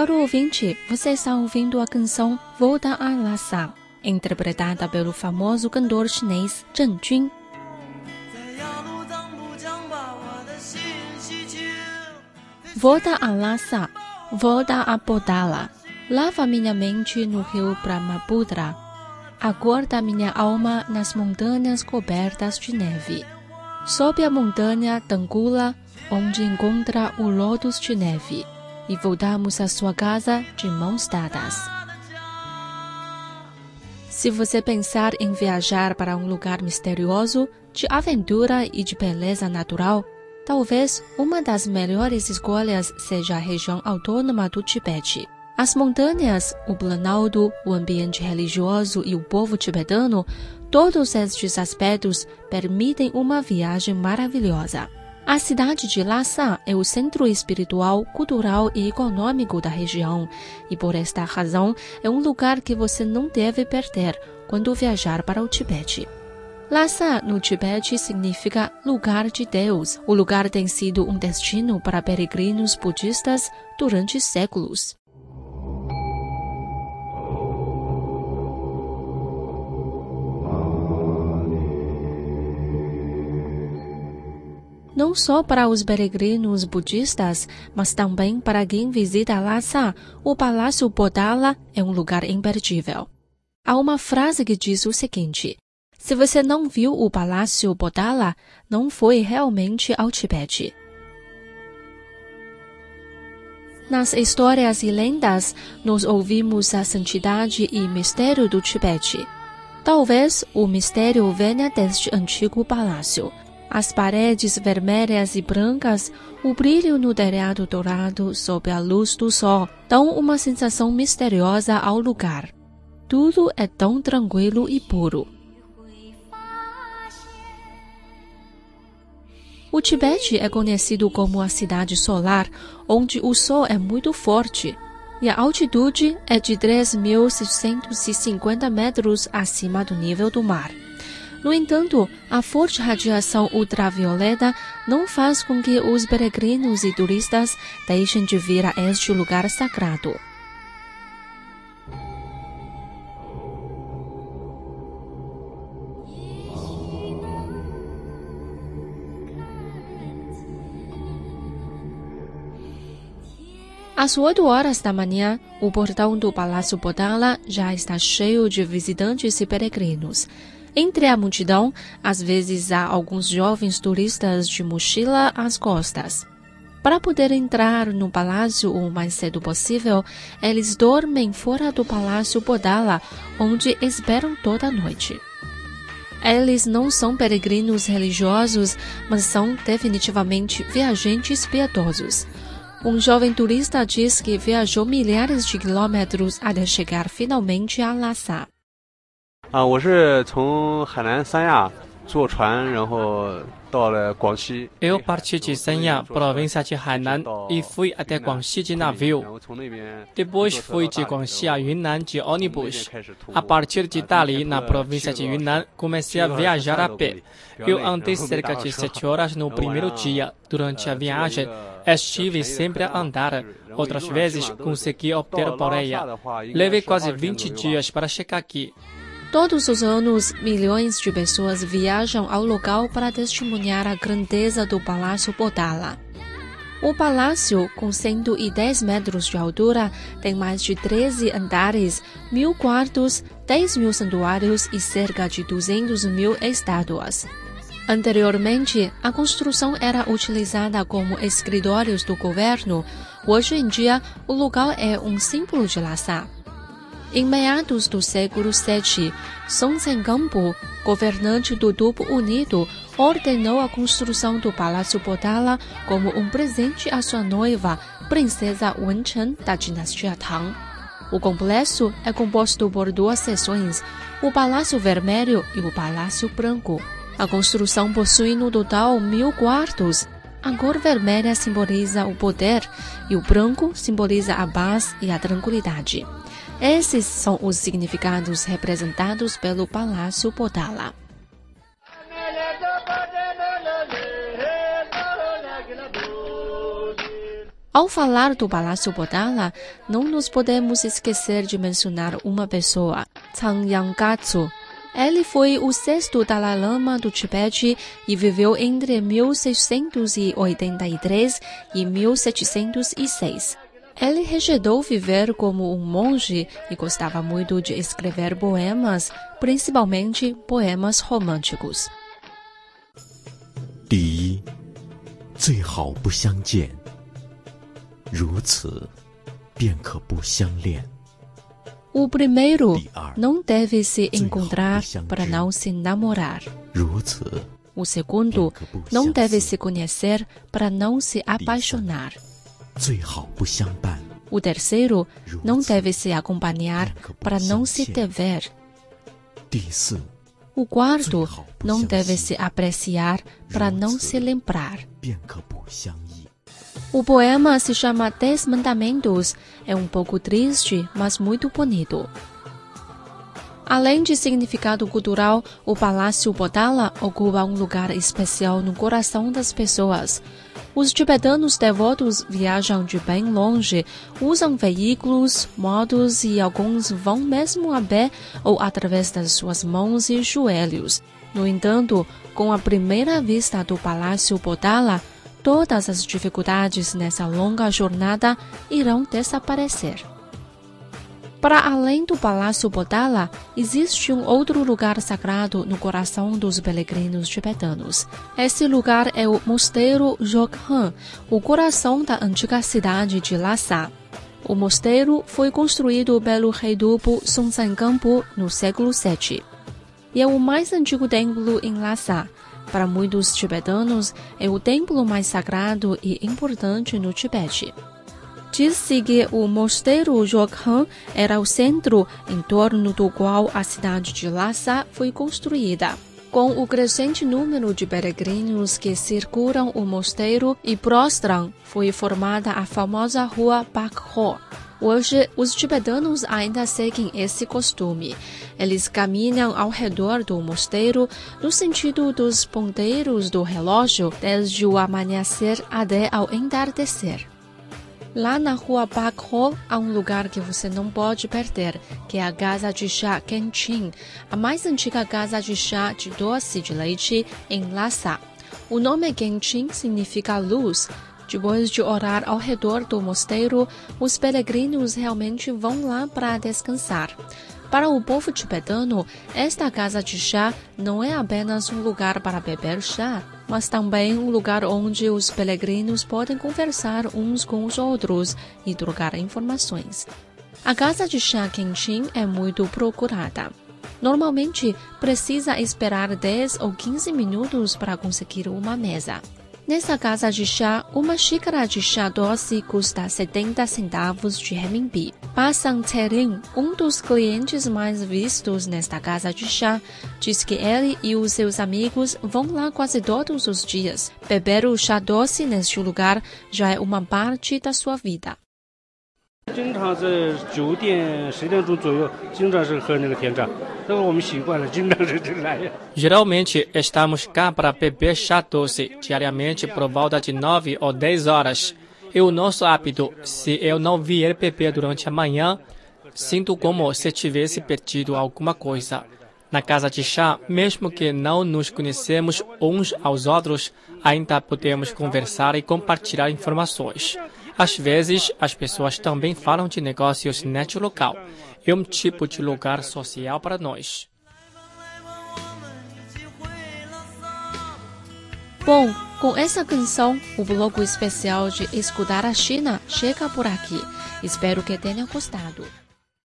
Caro ouvinte, você está ouvindo a canção Volta a Lhasa, interpretada pelo famoso cantor chinês Zheng Jun. Volta a Lhasa, volta a Podala. lava minha mente no rio Brahmaputra, acorda minha alma nas montanhas cobertas de neve. Sobe a montanha Tangula, onde encontra o lótus de neve. E voltamos à sua casa de mãos dadas. Se você pensar em viajar para um lugar misterioso, de aventura e de beleza natural, talvez uma das melhores escolhas seja a região autônoma do Tibete. As montanhas, o planalto, o ambiente religioso e o povo tibetano, todos estes aspectos permitem uma viagem maravilhosa. A cidade de Lhasa é o centro espiritual, cultural e econômico da região, e por esta razão é um lugar que você não deve perder quando viajar para o Tibete. Lhasa no Tibete significa lugar de Deus. O lugar tem sido um destino para peregrinos budistas durante séculos. Não só para os peregrinos budistas, mas também para quem visita Lhasa, o Palácio Bodala é um lugar imperdível. Há uma frase que diz o seguinte: Se você não viu o Palácio Bodala, não foi realmente ao Tibete. Nas histórias e lendas, nós ouvimos a santidade e mistério do Tibete. Talvez o mistério venha deste antigo palácio. As paredes vermelhas e brancas, o brilho no telhado dourado sob a luz do sol dão uma sensação misteriosa ao lugar. Tudo é tão tranquilo e puro. O Tibete é conhecido como a cidade solar, onde o sol é muito forte, e a altitude é de 3.650 metros acima do nível do mar. No entanto, a forte radiação ultravioleta não faz com que os peregrinos e turistas deixem de vir a este lugar sagrado. Às 8 horas da manhã, o portão do Palácio Bodala já está cheio de visitantes e peregrinos. Entre a multidão, às vezes há alguns jovens turistas de mochila às costas. Para poder entrar no palácio o mais cedo possível, eles dormem fora do Palácio Bodala, onde esperam toda a noite. Eles não são peregrinos religiosos, mas são definitivamente viajantes piedosos. Um jovem turista diz que viajou milhares de quilômetros até chegar finalmente a Lhasa. 啊，我是从海南三亚坐船，然后到了广西。 Eu parti de Sanya, província de Hainan, e fui até Guangxi de 然 navio. 后从那边 Depois fui de Guangxi a Yunnan de ônibus. A partir de dali, na província de Yunnan, comecei a viajar a pé. Eu andei cerca de sete horas no primeiro dia. Durante a viagem, estive sempre a andar. Outras vezes, consegui obter boreia. Levei quase 20 dias para chegar aqui. Todos os anos, milhões de pessoas viajam ao local para testemunhar a grandeza do Palácio Bodala. O palácio, com 110 metros de altura, tem mais de 13 andares, mil quartos, 10 mil santuários e cerca de 200 mil estátuas. Anteriormente, a construção era utilizada como escritórios do governo. Hoje em dia, o local é um símbolo de Lhasa. Em meados do século VII, Song Tsengampo, governante do Tubo Unido, ordenou a construção do Palácio Bodala como um presente à sua noiva, princesa Wenchen da dinastia Tang. O complexo é composto por duas seções, o Palácio Vermelho e o Palácio Branco. A construção possui no total mil quartos. A cor vermelha simboliza o poder e o branco simboliza a paz e a tranquilidade. Esses são os significados representados pelo Palácio Bodala. Ao falar do Palácio Potala, não nos podemos esquecer de mencionar uma pessoa, Chang Yangatsu. Ele foi o sexto Dalai Lama do Tibete e viveu entre 1683 e 1706. Ele rejeitou viver como um monge e gostava muito de escrever poemas, principalmente poemas românticos. 第一，最好不相见。如此，便可不相恋。 O primeiro, não deve se encontrar para não se namorar. 如此， O segundo, não deve se conhecer para não se apaixonar. O terceiro não deve se acompanhar para não se dever. O quarto não deve se apreciar para não se lembrar. O poema se chama Dez Mandamentos. É um pouco triste, mas muito bonito. Além de significado cultural, o Palácio Potala ocupa um lugar especial no coração das pessoas. Os tibetanos devotos viajam de bem longe, usam veículos, motos e alguns vão mesmo a pé ou através das suas mãos e joelhos. No entanto, com a primeira vista do Palácio Potala, todas as dificuldades nessa longa jornada irão desaparecer. Para além do Palácio Potala, existe um outro lugar sagrado no coração dos peregrinos tibetanos. Esse lugar é o Mosteiro Joghan, o coração da antiga cidade de Lhasa. O mosteiro foi construído pelo rei Dupo Songtsengampo no século VII. E é o mais antigo templo em Lhasa. Para muitos tibetanos, é o templo mais sagrado e importante no Tibete. Diz-se que o mosteiro Joghan era o centro em torno do qual a cidade de Lhasa foi construída. Com o crescente número de peregrinos que circulam o mosteiro e prostram, foi formada a famosa rua Bakho. Hoje, os tibetanos ainda seguem esse costume. Eles caminham ao redor do mosteiro no sentido dos ponteiros do relógio, desde o amanhecer até ao entardecer. Lá na rua Bakho há um lugar que você não pode perder, que é a casa de chá Kenchin, a mais antiga casa de chá de doce de leite em Lhasa. O nome Kenchin significa luz. Depois de orar ao redor do mosteiro, os peregrinos realmente vão lá para descansar. Para o povo tibetano, esta casa de chá não é apenas um lugar para beber chá, mas também um lugar onde os peregrinos podem conversar uns com os outros e trocar informações. A casa de chá Kenchin é muito procurada. Normalmente, precisa esperar 10 ou 15 minutos para conseguir uma mesa. Nessa casa de chá, uma xícara de chá doce custa 70 centavos de renminbi. Basan Terim, um dos clientes mais vistos nesta casa de chá, diz que ele e os seus amigos vão lá quase todos os dias. Beber o chá doce neste lugar já é uma parte da sua vida. Geralmente estamos cá para beber chá doce diariamente por volta de 9 ou 10 horas. E o nosso hábito, se eu não vier beber durante a manhã, sinto como se tivesse perdido alguma coisa. Na casa de chá, mesmo que não nos conhecemos uns aos outros, ainda podemos conversar e compartilhar informações. Às vezes, as pessoas também falam de negócios neste local. É um tipo de lugar social para nós. Bom, com essa canção, o bloco especial de Escutar a China chega por aqui. Espero que tenham gostado.